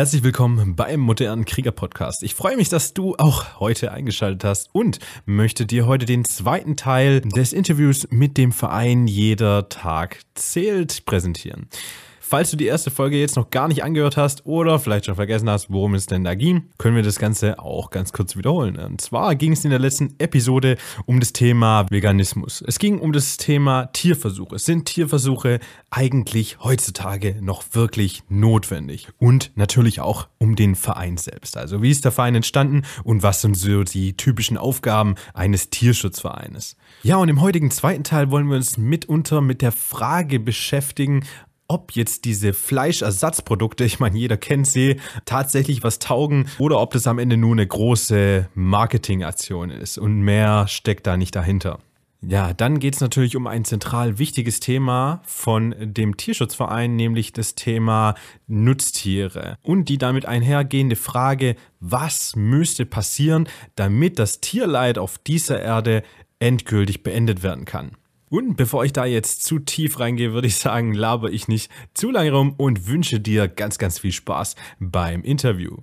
Herzlich willkommen beim modernen Krieger Podcast. Ich freue mich, dass du auch heute eingeschaltet hast und möchte dir heute den zweiten Teil des Interviews mit dem Verein Jeder Tag zählt präsentieren. Falls du die erste Folge jetzt noch gar nicht angehört hast oder vielleicht schon vergessen hast, worum es denn da ging, können wir das Ganze auch ganz kurz wiederholen. Und zwar ging es in der letzten Episode um das Thema Veganismus. Es ging um das Thema Tierversuche. Sind Tierversuche eigentlich heutzutage noch wirklich notwendig? Und natürlich auch um den Verein selbst. Also wie ist der Verein entstanden und was sind so die typischen Aufgaben eines Tierschutzvereines? Ja, und im heutigen zweiten Teil wollen wir uns mitunter mit der Frage beschäftigen, ob jetzt diese Fleischersatzprodukte, ich meine, jeder kennt sie, tatsächlich was taugen oder ob das am Ende nur eine große Marketingaktion ist und mehr steckt da nicht dahinter. Ja, dann geht es natürlich um ein zentral wichtiges Thema von dem Tierschutzverein, nämlich das Thema Nutztiere und die damit einhergehende Frage, was müsste passieren, damit das Tierleid auf dieser Erde endgültig beendet werden kann. Und bevor ich da jetzt zu tief reingehe, würde ich sagen, laber ich nicht zu lange rum und wünsche dir ganz, ganz viel Spaß beim Interview.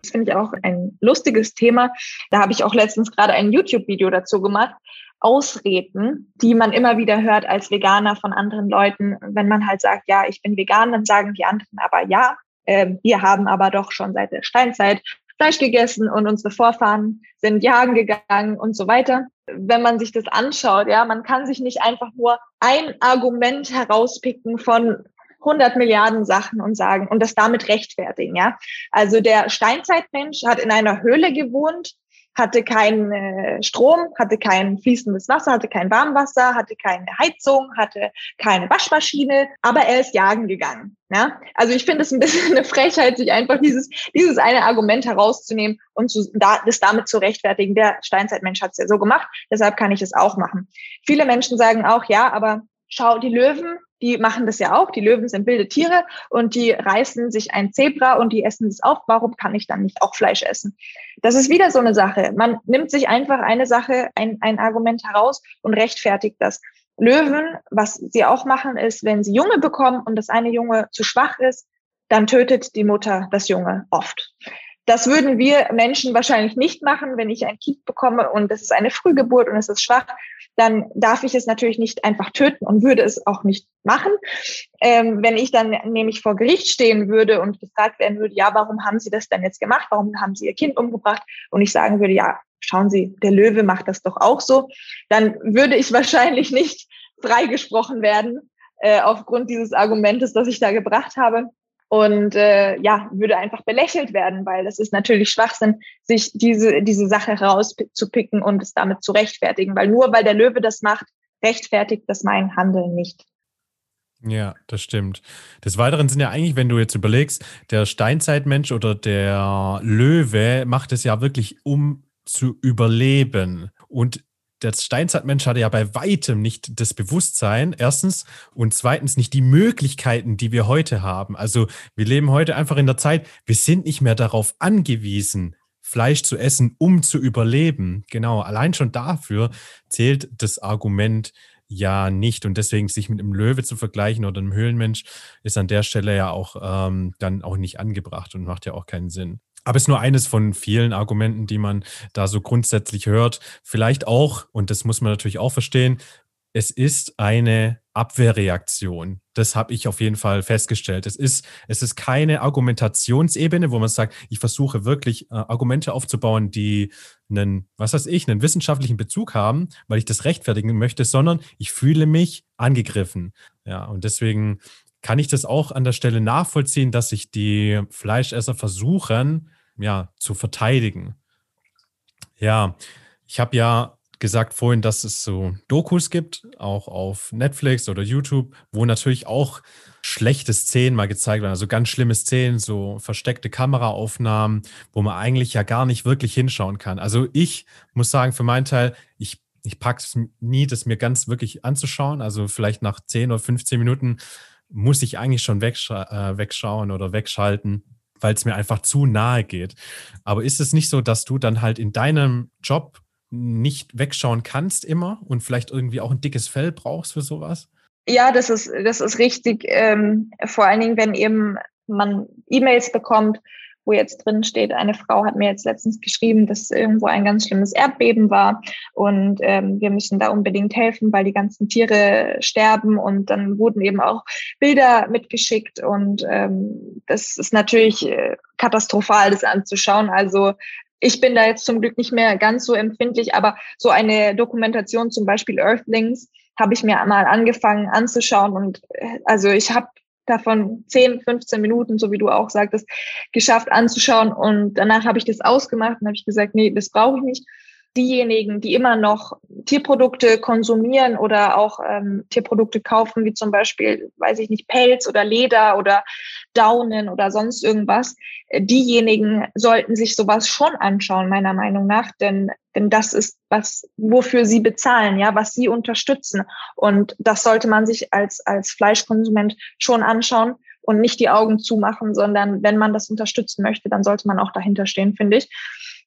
Das finde ich auch ein lustiges Thema. Da habe ich auch letztens gerade ein YouTube-Video dazu gemacht. Ausreden, die man immer wieder hört als Veganer von anderen Leuten. Wenn man halt sagt, ja, ich bin vegan, dann sagen die anderen aber ja, äh, wir haben aber doch schon seit der Steinzeit Fleisch gegessen und unsere Vorfahren sind jagen gegangen und so weiter. Wenn man sich das anschaut, ja, man kann sich nicht einfach nur ein Argument herauspicken von 100 Milliarden Sachen und sagen und das damit rechtfertigen, ja. Also der Steinzeitmensch hat in einer Höhle gewohnt, hatte keinen äh, Strom, hatte kein fließendes Wasser, hatte kein Warmwasser, hatte keine Heizung, hatte keine Waschmaschine, aber er ist jagen gegangen. Ja? Also ich finde es ein bisschen eine Frechheit, sich einfach dieses, dieses eine Argument herauszunehmen und zu, da, das damit zu rechtfertigen. Der Steinzeitmensch hat es ja so gemacht, deshalb kann ich es auch machen. Viele Menschen sagen auch, ja, aber schau, die Löwen, die machen das ja auch. Die Löwen sind wilde Tiere und die reißen sich ein Zebra und die essen es auf. Warum kann ich dann nicht auch Fleisch essen? Das ist wieder so eine Sache. Man nimmt sich einfach eine Sache, ein, ein Argument heraus und rechtfertigt das. Löwen, was sie auch machen, ist, wenn sie Junge bekommen und das eine Junge zu schwach ist, dann tötet die Mutter das Junge oft. Das würden wir Menschen wahrscheinlich nicht machen, wenn ich ein Kind bekomme und es ist eine Frühgeburt und es ist schwach, dann darf ich es natürlich nicht einfach töten und würde es auch nicht machen. Ähm, wenn ich dann nämlich vor Gericht stehen würde und gefragt werden würde, ja, warum haben Sie das denn jetzt gemacht? Warum haben Sie Ihr Kind umgebracht? Und ich sagen würde, ja, schauen Sie, der Löwe macht das doch auch so, dann würde ich wahrscheinlich nicht freigesprochen werden äh, aufgrund dieses Argumentes, das ich da gebracht habe und äh, ja, würde einfach belächelt werden, weil das ist natürlich Schwachsinn, sich diese, diese Sache rauszupicken und es damit zu rechtfertigen, weil nur weil der Löwe das macht, rechtfertigt das mein Handeln nicht. Ja, das stimmt. Des Weiteren sind ja eigentlich, wenn du jetzt überlegst, der Steinzeitmensch oder der Löwe macht es ja wirklich, um zu überleben. Und der Steinzeitmensch hatte ja bei weitem nicht das Bewusstsein, erstens, und zweitens nicht die Möglichkeiten, die wir heute haben. Also wir leben heute einfach in der Zeit, wir sind nicht mehr darauf angewiesen, Fleisch zu essen, um zu überleben. Genau, allein schon dafür zählt das Argument ja nicht. Und deswegen sich mit einem Löwe zu vergleichen oder einem Höhlenmensch ist an der Stelle ja auch ähm, dann auch nicht angebracht und macht ja auch keinen Sinn. Aber es ist nur eines von vielen Argumenten, die man da so grundsätzlich hört. Vielleicht auch, und das muss man natürlich auch verstehen, es ist eine Abwehrreaktion. Das habe ich auf jeden Fall festgestellt. Es ist, es ist keine Argumentationsebene, wo man sagt, ich versuche wirklich äh, Argumente aufzubauen, die einen, was weiß ich, einen wissenschaftlichen Bezug haben, weil ich das rechtfertigen möchte, sondern ich fühle mich angegriffen. Ja, und deswegen kann ich das auch an der Stelle nachvollziehen, dass sich die Fleischesser versuchen, ja, zu verteidigen. Ja, ich habe ja gesagt vorhin, dass es so Dokus gibt, auch auf Netflix oder YouTube, wo natürlich auch schlechte Szenen mal gezeigt werden, also ganz schlimme Szenen, so versteckte Kameraaufnahmen, wo man eigentlich ja gar nicht wirklich hinschauen kann. Also ich muss sagen, für meinen Teil, ich, ich packe es nie, das mir ganz wirklich anzuschauen. Also vielleicht nach 10 oder 15 Minuten muss ich eigentlich schon wegscha äh, wegschauen oder wegschalten weil es mir einfach zu nahe geht. Aber ist es nicht so, dass du dann halt in deinem Job nicht wegschauen kannst immer und vielleicht irgendwie auch ein dickes Fell brauchst für sowas? Ja, das ist, das ist richtig. Ähm, vor allen Dingen, wenn eben man E-Mails bekommt, wo jetzt drin steht, eine Frau hat mir jetzt letztens geschrieben, dass irgendwo ein ganz schlimmes Erdbeben war und ähm, wir müssen da unbedingt helfen, weil die ganzen Tiere sterben und dann wurden eben auch Bilder mitgeschickt und ähm, das ist natürlich äh, katastrophal, das anzuschauen. Also ich bin da jetzt zum Glück nicht mehr ganz so empfindlich, aber so eine Dokumentation, zum Beispiel Earthlings, habe ich mir mal angefangen anzuschauen und äh, also ich habe davon 10, 15 Minuten, so wie du auch sagtest, geschafft anzuschauen. Und danach habe ich das ausgemacht und habe ich gesagt, nee, das brauche ich nicht diejenigen, die immer noch Tierprodukte konsumieren oder auch ähm, Tierprodukte kaufen, wie zum Beispiel, weiß ich nicht, Pelz oder Leder oder Daunen oder sonst irgendwas, äh, diejenigen sollten sich sowas schon anschauen, meiner Meinung nach, denn, denn das ist was, wofür sie bezahlen, ja, was sie unterstützen. Und das sollte man sich als, als Fleischkonsument schon anschauen und nicht die Augen zumachen, sondern wenn man das unterstützen möchte, dann sollte man auch dahinter stehen, finde ich.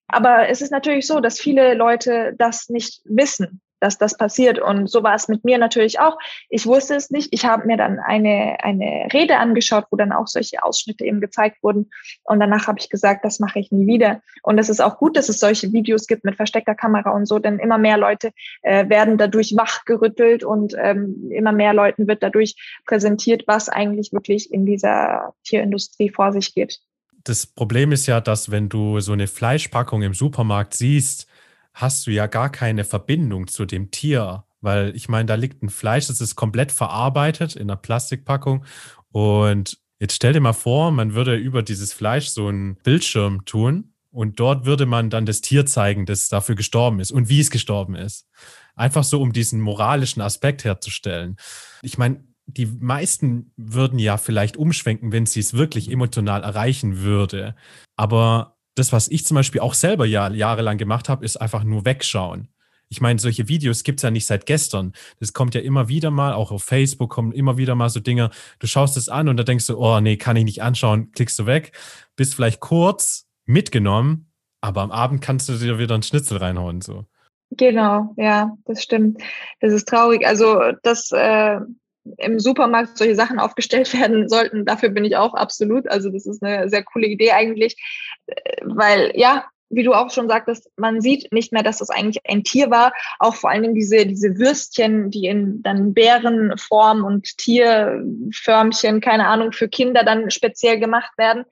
Aber es ist natürlich so, dass viele Leute das nicht wissen, dass das passiert. Und so war es mit mir natürlich auch. Ich wusste es nicht. Ich habe mir dann eine, eine Rede angeschaut, wo dann auch solche Ausschnitte eben gezeigt wurden. Und danach habe ich gesagt, das mache ich nie wieder. Und es ist auch gut, dass es solche Videos gibt mit versteckter Kamera und so, denn immer mehr Leute äh, werden dadurch wachgerüttelt und ähm, immer mehr Leuten wird dadurch präsentiert, was eigentlich wirklich in dieser Tierindustrie vor sich geht das Problem ist ja, dass wenn du so eine Fleischpackung im Supermarkt siehst, hast du ja gar keine Verbindung zu dem Tier. Weil ich meine, da liegt ein Fleisch, das ist komplett verarbeitet in einer Plastikpackung. Und jetzt stell dir mal vor, man würde über dieses Fleisch so einen Bildschirm tun und dort würde man dann das Tier zeigen, das dafür gestorben ist und wie es gestorben ist. Einfach so, um diesen moralischen Aspekt herzustellen. Ich meine, die meisten würden ja vielleicht umschwenken, wenn sie es wirklich emotional erreichen würde. Aber das, was ich zum Beispiel auch selber ja, jahrelang gemacht habe, ist einfach nur wegschauen. Ich meine, solche Videos gibt es ja nicht seit gestern. Das kommt ja immer wieder mal, auch auf Facebook kommen immer wieder mal so Dinge. Du schaust es an und da denkst du, oh nee, kann ich nicht anschauen, klickst du weg, bist vielleicht kurz mitgenommen, aber am Abend kannst du dir wieder einen Schnitzel reinhauen. So. Genau, ja, das stimmt. Das ist traurig. Also das äh, im Supermarkt solche Sachen aufgestellt werden sollten. Dafür bin ich auch absolut. Also das ist eine sehr coole Idee eigentlich, weil ja, wie du auch schon sagtest, man sieht nicht mehr, dass das eigentlich ein Tier war. Auch vor allen Dingen diese, diese Würstchen, die in dann Bärenform und Tierförmchen, keine Ahnung, für Kinder dann speziell gemacht werden.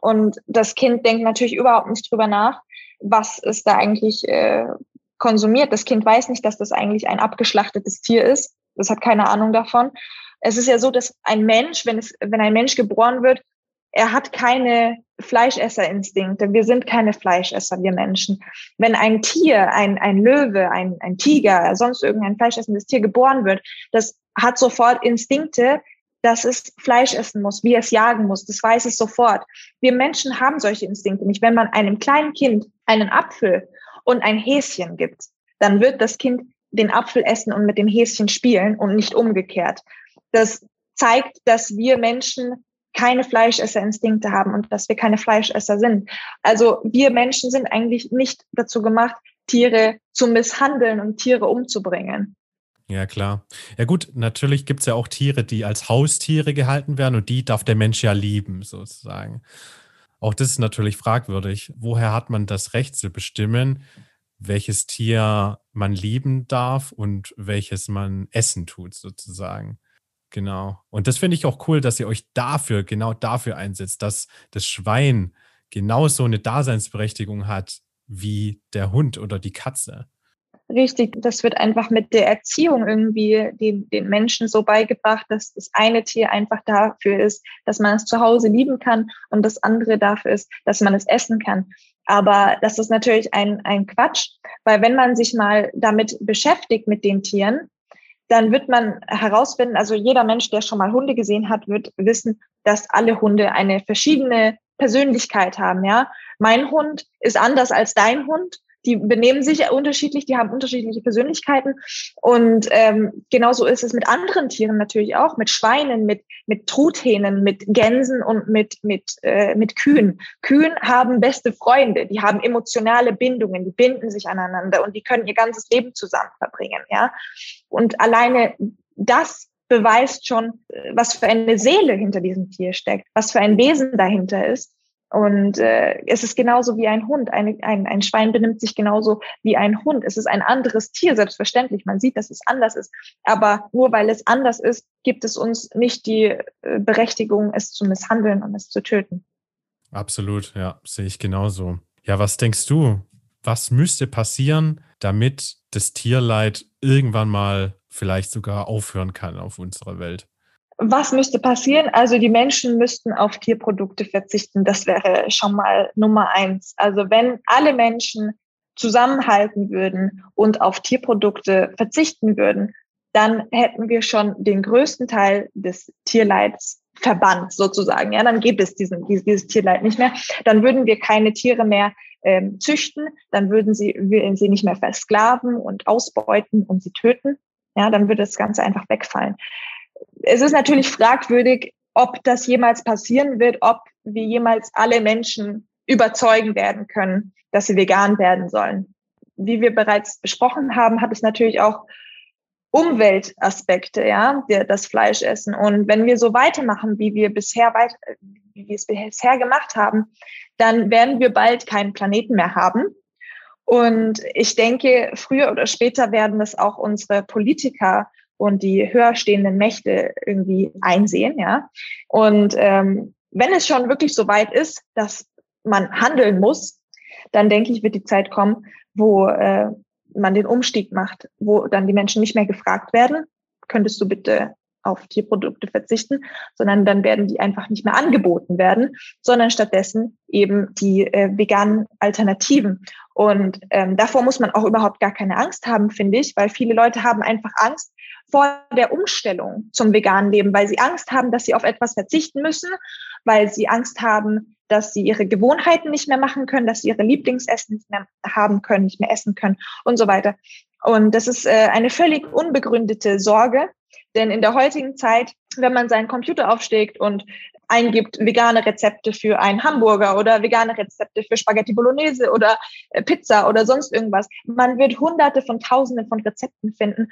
Und das Kind denkt natürlich überhaupt nicht drüber nach, was ist da eigentlich äh, konsumiert. Das Kind weiß nicht, dass das eigentlich ein abgeschlachtetes Tier ist das hat keine Ahnung davon. Es ist ja so, dass ein Mensch, wenn es, wenn ein Mensch geboren wird, er hat keine Fleischesserinstinkte. Wir sind keine Fleischesser, wir Menschen. Wenn ein Tier, ein, ein Löwe, ein, ein Tiger, sonst irgendein fleischessendes Tier geboren wird, das hat sofort Instinkte, dass es Fleisch essen muss, wie es jagen muss. Das weiß es sofort. Wir Menschen haben solche Instinkte nicht. Wenn man einem kleinen Kind einen Apfel und ein Häschen gibt, dann wird das Kind den Apfel essen und mit dem Häschen spielen und nicht umgekehrt. Das zeigt, dass wir Menschen keine Fleischesserinstinkte haben und dass wir keine Fleischesser sind. Also wir Menschen sind eigentlich nicht dazu gemacht, Tiere zu misshandeln und Tiere umzubringen. Ja, klar. Ja gut, natürlich gibt es ja auch Tiere, die als Haustiere gehalten werden und die darf der Mensch ja lieben, sozusagen. Auch das ist natürlich fragwürdig. Woher hat man das Recht zu bestimmen, welches Tier man lieben darf und welches man essen tut, sozusagen. Genau. Und das finde ich auch cool, dass ihr euch dafür, genau dafür einsetzt, dass das Schwein genauso eine Daseinsberechtigung hat wie der Hund oder die Katze. Richtig, das wird einfach mit der Erziehung irgendwie den, den Menschen so beigebracht, dass das eine Tier einfach dafür ist, dass man es zu Hause lieben kann und das andere dafür ist, dass man es essen kann. Aber das ist natürlich ein, ein Quatsch, weil wenn man sich mal damit beschäftigt mit den Tieren, dann wird man herausfinden, also jeder Mensch, der schon mal Hunde gesehen hat, wird wissen, dass alle Hunde eine verschiedene Persönlichkeit haben, ja. Mein Hund ist anders als dein Hund die benehmen sich unterschiedlich, die haben unterschiedliche Persönlichkeiten. Und ähm, genauso ist es mit anderen Tieren natürlich auch, mit Schweinen, mit, mit Truthähnen, mit Gänsen und mit, mit, äh, mit Kühen. Kühen haben beste Freunde, die haben emotionale Bindungen, die binden sich aneinander und die können ihr ganzes Leben zusammen verbringen. Ja? Und alleine das beweist schon, was für eine Seele hinter diesem Tier steckt, was für ein Wesen dahinter ist. Und äh, es ist genauso wie ein Hund. Ein, ein, ein Schwein benimmt sich genauso wie ein Hund. Es ist ein anderes Tier, selbstverständlich. Man sieht, dass es anders ist. Aber nur weil es anders ist, gibt es uns nicht die äh, Berechtigung, es zu misshandeln und es zu töten. Absolut, ja, sehe ich genauso. Ja, was denkst du? Was müsste passieren, damit das Tierleid irgendwann mal vielleicht sogar aufhören kann auf unserer Welt? Was müsste passieren? Also die Menschen müssten auf Tierprodukte verzichten. Das wäre schon mal Nummer eins. Also wenn alle Menschen zusammenhalten würden und auf Tierprodukte verzichten würden, dann hätten wir schon den größten Teil des Tierleids verbannt sozusagen. Ja, dann gibt es diesen, dieses Tierleid nicht mehr. Dann würden wir keine Tiere mehr ähm, züchten. Dann würden sie, würden sie nicht mehr versklaven und ausbeuten und sie töten. Ja, dann würde das Ganze einfach wegfallen es ist natürlich fragwürdig, ob das jemals passieren wird, ob wir jemals alle Menschen überzeugen werden können, dass sie vegan werden sollen. Wie wir bereits besprochen haben, hat es natürlich auch Umweltaspekte, ja, das Fleischessen. Und wenn wir so weitermachen, wie wir bisher weit, wie wir es bisher gemacht haben, dann werden wir bald keinen Planeten mehr haben. Und ich denke, früher oder später werden es auch unsere Politiker und die höher stehenden Mächte irgendwie einsehen, ja. Und ähm, wenn es schon wirklich so weit ist, dass man handeln muss, dann denke ich, wird die Zeit kommen, wo äh, man den Umstieg macht, wo dann die Menschen nicht mehr gefragt werden, könntest du bitte auf Tierprodukte verzichten, sondern dann werden die einfach nicht mehr angeboten werden, sondern stattdessen eben die äh, veganen Alternativen. Und ähm, davor muss man auch überhaupt gar keine Angst haben, finde ich, weil viele Leute haben einfach Angst, vor der Umstellung zum veganen Leben, weil sie Angst haben, dass sie auf etwas verzichten müssen, weil sie Angst haben, dass sie ihre Gewohnheiten nicht mehr machen können, dass sie ihre Lieblingsessen nicht mehr haben können, nicht mehr essen können und so weiter. Und das ist äh, eine völlig unbegründete Sorge, denn in der heutigen Zeit, wenn man seinen Computer aufschlägt und eingibt vegane Rezepte für einen Hamburger oder vegane Rezepte für Spaghetti Bolognese oder äh, Pizza oder sonst irgendwas. Man wird hunderte von tausenden von Rezepten finden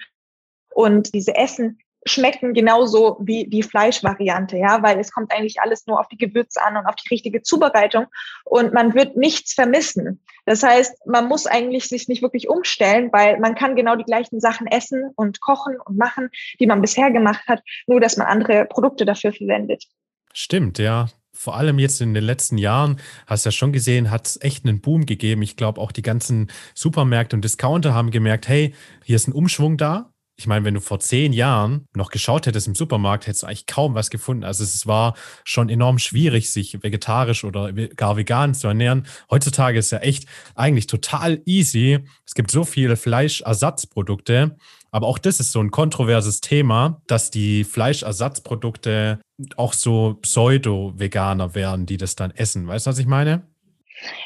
und diese Essen schmecken genauso wie die Fleischvariante, ja, weil es kommt eigentlich alles nur auf die Gewürze an und auf die richtige Zubereitung und man wird nichts vermissen. Das heißt, man muss eigentlich sich nicht wirklich umstellen, weil man kann genau die gleichen Sachen essen und kochen und machen, die man bisher gemacht hat, nur dass man andere Produkte dafür verwendet. Stimmt, ja. Vor allem jetzt in den letzten Jahren, hast du ja schon gesehen, hat es echt einen Boom gegeben. Ich glaube, auch die ganzen Supermärkte und Discounter haben gemerkt, hey, hier ist ein Umschwung da ich meine, wenn du vor zehn Jahren noch geschaut hättest im Supermarkt, hättest du eigentlich kaum was gefunden. Also es war schon enorm schwierig, sich vegetarisch oder gar vegan zu ernähren. Heutzutage ist ja echt eigentlich total easy. Es gibt so viele Fleischersatzprodukte. Aber auch das ist so ein kontroverses Thema, dass die Fleischersatzprodukte auch so pseudo-Veganer werden, die das dann essen. Weißt du, was ich meine?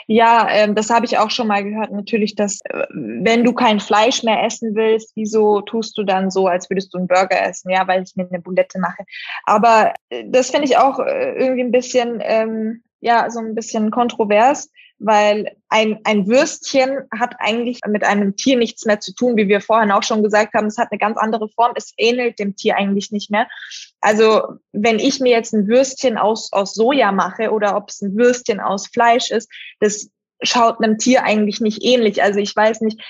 Ja, ähm, das habe ich auch schon mal gehört. Natürlich, dass äh, wenn du kein Fleisch mehr essen willst, wieso tust du dann so, als würdest du einen Burger essen? Ja, weil ich mir eine Boulette mache. Aber äh, das finde ich auch äh, irgendwie ein bisschen, ähm, ja, so ein bisschen kontrovers, weil ein, ein Würstchen hat eigentlich mit einem Tier nichts mehr zu tun, wie wir vorhin auch schon gesagt haben. Es hat eine ganz andere Form. Es ähnelt dem Tier eigentlich nicht mehr. Also wenn ich mir jetzt ein Würstchen aus, aus Soja mache oder ob es ein Würstchen aus Fleisch ist, das schaut einem Tier eigentlich nicht ähnlich. Also ich weiß nicht,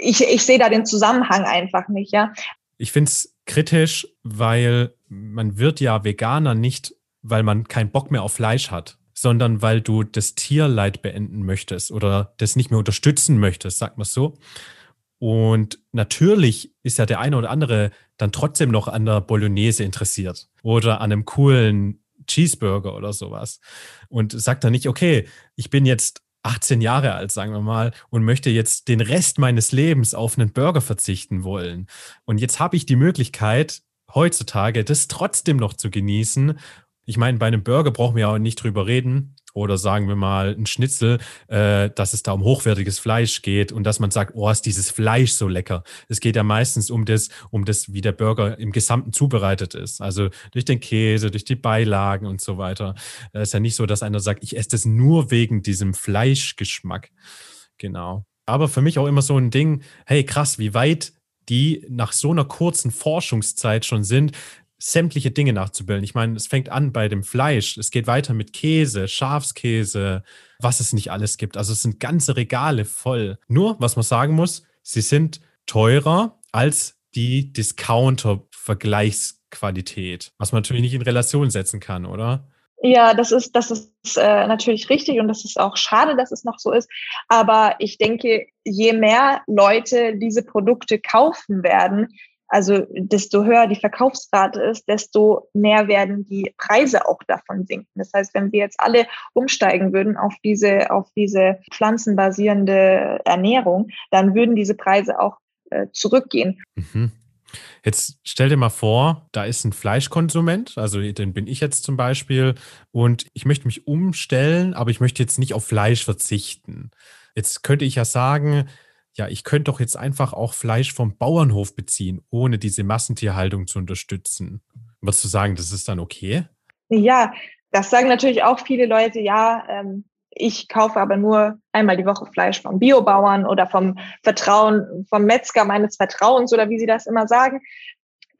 ich, ich sehe da den Zusammenhang einfach nicht, ja. Ich finde es kritisch, weil man wird ja Veganer nicht, weil man keinen Bock mehr auf Fleisch hat sondern weil du das Tierleid beenden möchtest oder das nicht mehr unterstützen möchtest, sagt man so. Und natürlich ist ja der eine oder andere dann trotzdem noch an der Bolognese interessiert oder an einem coolen Cheeseburger oder sowas. Und sagt dann nicht, okay, ich bin jetzt 18 Jahre alt, sagen wir mal, und möchte jetzt den Rest meines Lebens auf einen Burger verzichten wollen. Und jetzt habe ich die Möglichkeit, heutzutage das trotzdem noch zu genießen ich meine, bei einem Burger brauchen wir ja auch nicht drüber reden. oder sagen wir mal ein Schnitzel, äh, dass es da um hochwertiges Fleisch geht und dass man sagt, oh, ist dieses Fleisch so lecker. Es geht ja meistens um das, um das, wie der Burger im Gesamten zubereitet ist. Also durch den Käse, durch die Beilagen und so weiter. Es ist ja nicht so, dass einer sagt, ich esse das nur wegen diesem Fleischgeschmack. Genau. Aber für mich auch immer so ein Ding, hey krass, wie weit die nach so einer kurzen Forschungszeit schon sind, sämtliche Dinge nachzubilden. Ich meine, es fängt an bei dem Fleisch, es geht weiter mit Käse, Schafskäse, was es nicht alles gibt. Also es sind ganze Regale voll. Nur, was man sagen muss, sie sind teurer als die Discounter-Vergleichsqualität, was man natürlich nicht in Relation setzen kann, oder? Ja, das ist, das ist äh, natürlich richtig und das ist auch schade, dass es noch so ist. Aber ich denke, je mehr Leute diese Produkte kaufen werden, also desto höher die Verkaufsrate ist, desto mehr werden die Preise auch davon sinken. Das heißt, wenn wir jetzt alle umsteigen würden auf diese, auf diese pflanzenbasierende Ernährung, dann würden diese Preise auch äh, zurückgehen. Mhm. Jetzt stell dir mal vor, da ist ein Fleischkonsument, also den bin ich jetzt zum Beispiel, und ich möchte mich umstellen, aber ich möchte jetzt nicht auf Fleisch verzichten. Jetzt könnte ich ja sagen, ja, ich könnte doch jetzt einfach auch Fleisch vom Bauernhof beziehen, ohne diese Massentierhaltung zu unterstützen. Würdest du sagen, das ist dann okay? Ja, das sagen natürlich auch viele Leute, ja, ähm, ich kaufe aber nur einmal die Woche Fleisch vom Biobauern oder vom Vertrauen, vom Metzger meines Vertrauens oder wie sie das immer sagen.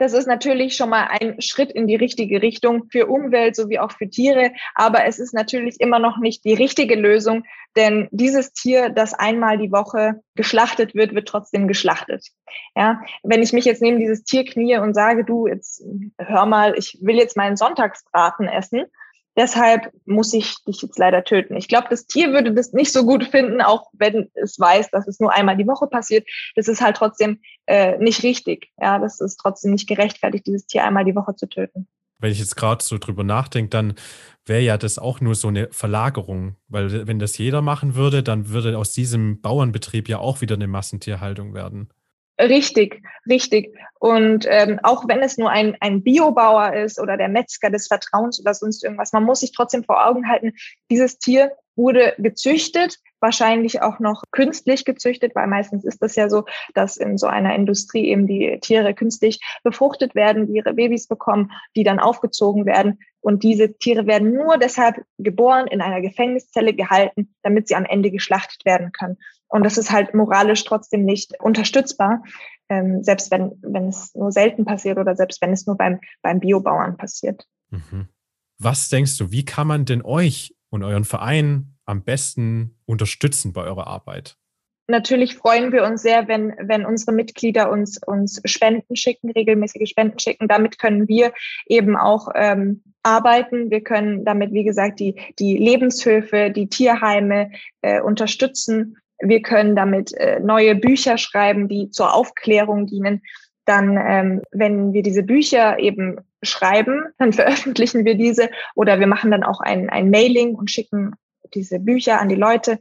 Das ist natürlich schon mal ein Schritt in die richtige Richtung für Umwelt sowie auch für Tiere. Aber es ist natürlich immer noch nicht die richtige Lösung, denn dieses Tier, das einmal die Woche geschlachtet wird, wird trotzdem geschlachtet. Ja, wenn ich mich jetzt neben dieses Tier knie und sage, du, jetzt hör mal, ich will jetzt meinen Sonntagsbraten essen, Deshalb muss ich dich jetzt leider töten. Ich glaube, das Tier würde das nicht so gut finden, auch wenn es weiß, dass es nur einmal die Woche passiert. Das ist halt trotzdem äh, nicht richtig. Ja, das ist trotzdem nicht gerechtfertigt, dieses Tier einmal die Woche zu töten. Wenn ich jetzt gerade so drüber nachdenke, dann wäre ja das auch nur so eine Verlagerung, weil wenn das jeder machen würde, dann würde aus diesem Bauernbetrieb ja auch wieder eine Massentierhaltung werden. Richtig, richtig. Und ähm, auch wenn es nur ein, ein Biobauer ist oder der Metzger des Vertrauens oder sonst irgendwas, man muss sich trotzdem vor Augen halten, dieses Tier wurde gezüchtet, wahrscheinlich auch noch künstlich gezüchtet, weil meistens ist das ja so, dass in so einer Industrie eben die Tiere künstlich befruchtet werden, die ihre Babys bekommen, die dann aufgezogen werden. Und diese Tiere werden nur deshalb geboren, in einer Gefängniszelle gehalten, damit sie am Ende geschlachtet werden können. Und das ist halt moralisch trotzdem nicht unterstützbar, ähm, selbst wenn, wenn es nur selten passiert oder selbst wenn es nur beim, beim Biobauern passiert. Mhm. Was denkst du, wie kann man denn euch und euren Verein am besten unterstützen bei eurer Arbeit? Natürlich freuen wir uns sehr, wenn, wenn unsere Mitglieder uns, uns Spenden schicken, regelmäßige Spenden schicken. Damit können wir eben auch ähm, arbeiten. Wir können damit, wie gesagt, die, die Lebenshöfe, die Tierheime äh, unterstützen wir können damit äh, neue Bücher schreiben, die zur Aufklärung dienen. Dann, ähm, wenn wir diese Bücher eben schreiben, dann veröffentlichen wir diese oder wir machen dann auch ein, ein Mailing und schicken diese Bücher an die Leute.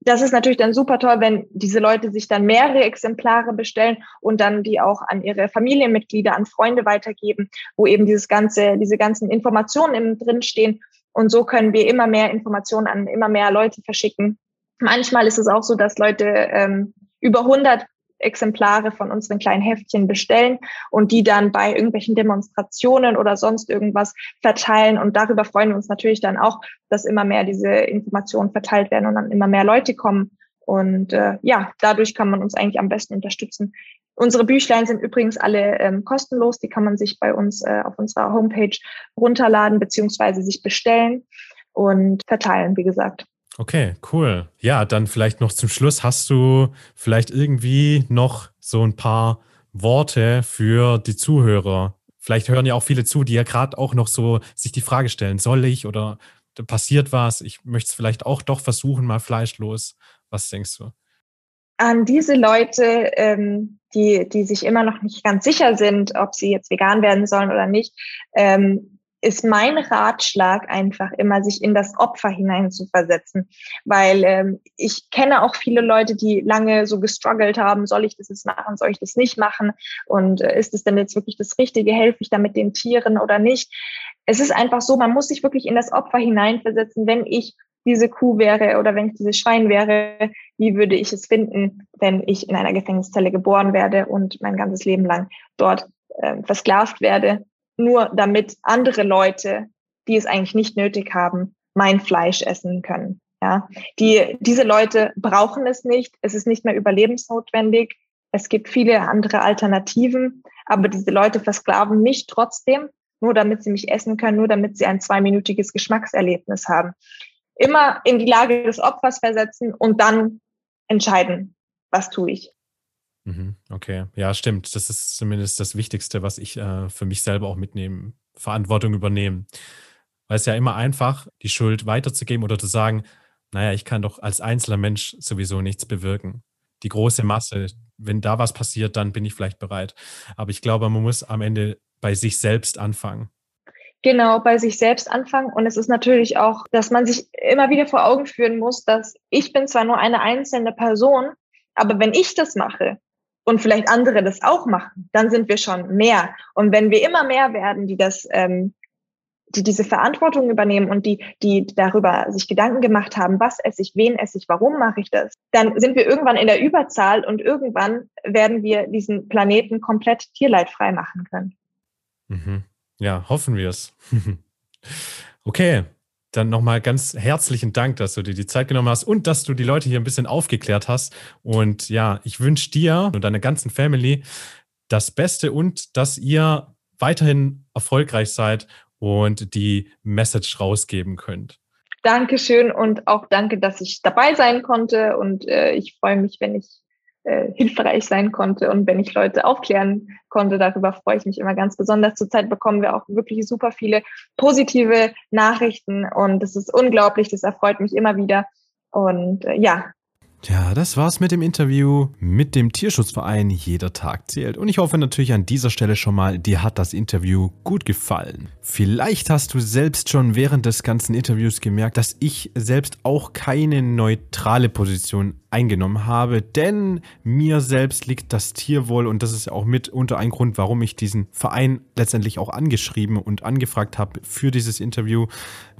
Das ist natürlich dann super toll, wenn diese Leute sich dann mehrere Exemplare bestellen und dann die auch an ihre Familienmitglieder, an Freunde weitergeben, wo eben dieses ganze, diese ganzen Informationen drin stehen. Und so können wir immer mehr Informationen an immer mehr Leute verschicken, Manchmal ist es auch so, dass Leute ähm, über 100 Exemplare von unseren kleinen Heftchen bestellen und die dann bei irgendwelchen Demonstrationen oder sonst irgendwas verteilen. Und darüber freuen wir uns natürlich dann auch, dass immer mehr diese Informationen verteilt werden und dann immer mehr Leute kommen. Und äh, ja, dadurch kann man uns eigentlich am besten unterstützen. Unsere Büchlein sind übrigens alle ähm, kostenlos. Die kann man sich bei uns äh, auf unserer Homepage runterladen beziehungsweise sich bestellen und verteilen, wie gesagt. Okay, cool. Ja, dann vielleicht noch zum Schluss. Hast du vielleicht irgendwie noch so ein paar Worte für die Zuhörer? Vielleicht hören ja auch viele zu, die ja gerade auch noch so sich die Frage stellen, soll ich oder passiert was? Ich möchte es vielleicht auch doch versuchen, mal fleischlos. Was denkst du? An diese Leute, ähm, die, die sich immer noch nicht ganz sicher sind, ob sie jetzt vegan werden sollen oder nicht, ähm, ist mein Ratschlag einfach immer, sich in das Opfer hineinzuversetzen. Weil ähm, ich kenne auch viele Leute, die lange so gestruggelt haben, soll ich das jetzt machen, soll ich das nicht machen? Und äh, ist es denn jetzt wirklich das Richtige? Helfe ich da mit den Tieren oder nicht? Es ist einfach so, man muss sich wirklich in das Opfer hineinversetzen. Wenn ich diese Kuh wäre oder wenn ich dieses Schwein wäre, wie würde ich es finden, wenn ich in einer Gefängniszelle geboren werde und mein ganzes Leben lang dort äh, versklavt werde, nur damit andere Leute, die es eigentlich nicht nötig haben, mein Fleisch essen können. Ja, die, diese Leute brauchen es nicht. Es ist nicht mehr überlebensnotwendig. Es gibt viele andere Alternativen, aber diese Leute versklaven mich trotzdem, nur damit sie mich essen können, nur damit sie ein zweiminütiges Geschmackserlebnis haben. Immer in die Lage des Opfers versetzen und dann entscheiden, was tue ich. Mhm, okay, ja, stimmt. Das ist zumindest das Wichtigste, was ich äh, für mich selber auch mitnehme. Verantwortung übernehmen. Weil es ja immer einfach, die Schuld weiterzugeben oder zu sagen, naja, ich kann doch als einzelner Mensch sowieso nichts bewirken. Die große Masse, wenn da was passiert, dann bin ich vielleicht bereit. Aber ich glaube, man muss am Ende bei sich selbst anfangen. Genau, bei sich selbst anfangen. Und es ist natürlich auch, dass man sich immer wieder vor Augen führen muss, dass ich bin zwar nur eine einzelne Person, aber wenn ich das mache und vielleicht andere das auch machen, dann sind wir schon mehr. Und wenn wir immer mehr werden, die das ähm, die diese Verantwortung übernehmen und die, die darüber sich Gedanken gemacht haben, was esse ich, wen esse ich, warum mache ich das, dann sind wir irgendwann in der Überzahl und irgendwann werden wir diesen Planeten komplett tierleidfrei machen können. Mhm. Ja, hoffen wir es. okay, dann nochmal ganz herzlichen Dank, dass du dir die Zeit genommen hast und dass du die Leute hier ein bisschen aufgeklärt hast. Und ja, ich wünsche dir und deiner ganzen Family das Beste und dass ihr weiterhin erfolgreich seid und die Message rausgeben könnt. Dankeschön und auch danke, dass ich dabei sein konnte. Und äh, ich freue mich, wenn ich äh, hilfreich sein konnte und wenn ich Leute aufklären konnte. Darüber freue ich mich immer ganz besonders. Zurzeit bekommen wir auch wirklich super viele positive Nachrichten und das ist unglaublich. Das erfreut mich immer wieder. Und äh, ja, ja, das war's mit dem Interview mit dem Tierschutzverein Jeder Tag zählt. Und ich hoffe natürlich an dieser Stelle schon mal, dir hat das Interview gut gefallen. Vielleicht hast du selbst schon während des ganzen Interviews gemerkt, dass ich selbst auch keine neutrale Position eingenommen habe, denn mir selbst liegt das Tierwohl und das ist auch mitunter ein Grund, warum ich diesen Verein letztendlich auch angeschrieben und angefragt habe für dieses Interview,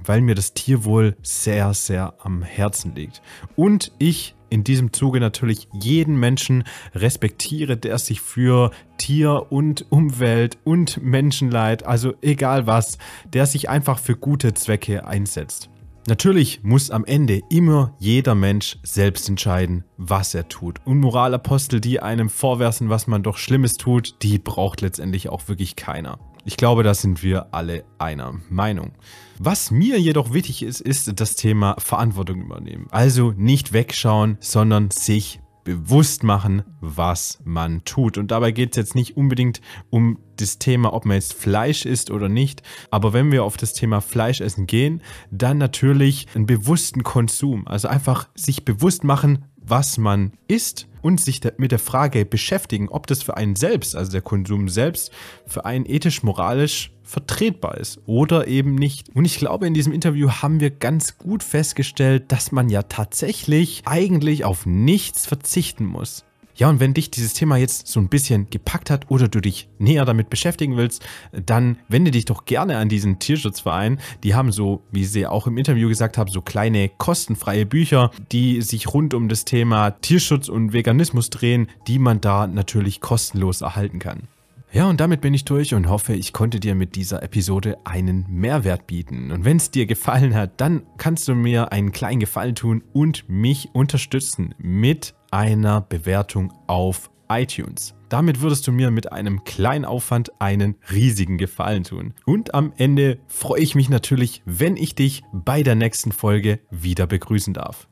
weil mir das Tierwohl sehr, sehr am Herzen liegt. Und ich in diesem Zuge natürlich jeden Menschen respektiere, der sich für Tier und Umwelt und Menschenleid, also egal was, der sich einfach für gute Zwecke einsetzt. Natürlich muss am Ende immer jeder Mensch selbst entscheiden, was er tut. Und Moralapostel, die einem vorwerfen, was man doch Schlimmes tut, die braucht letztendlich auch wirklich keiner. Ich glaube, da sind wir alle einer Meinung. Was mir jedoch wichtig ist, ist das Thema Verantwortung übernehmen. Also nicht wegschauen, sondern sich bewusst machen, was man tut. Und dabei geht es jetzt nicht unbedingt um das Thema, ob man jetzt Fleisch isst oder nicht. Aber wenn wir auf das Thema Fleischessen gehen, dann natürlich einen bewussten Konsum. Also einfach sich bewusst machen, was man isst und sich mit der Frage beschäftigen, ob das für einen selbst, also der Konsum selbst, für einen ethisch, moralisch vertretbar ist oder eben nicht. Und ich glaube, in diesem Interview haben wir ganz gut festgestellt, dass man ja tatsächlich eigentlich auf nichts verzichten muss. Ja, und wenn dich dieses Thema jetzt so ein bisschen gepackt hat oder du dich näher damit beschäftigen willst, dann wende dich doch gerne an diesen Tierschutzverein. Die haben so, wie sie auch im Interview gesagt haben, so kleine kostenfreie Bücher, die sich rund um das Thema Tierschutz und Veganismus drehen, die man da natürlich kostenlos erhalten kann. Ja, und damit bin ich durch und hoffe, ich konnte dir mit dieser Episode einen Mehrwert bieten. Und wenn es dir gefallen hat, dann kannst du mir einen kleinen Gefallen tun und mich unterstützen mit einer Bewertung auf iTunes. Damit würdest du mir mit einem kleinen Aufwand einen riesigen Gefallen tun. Und am Ende freue ich mich natürlich, wenn ich dich bei der nächsten Folge wieder begrüßen darf.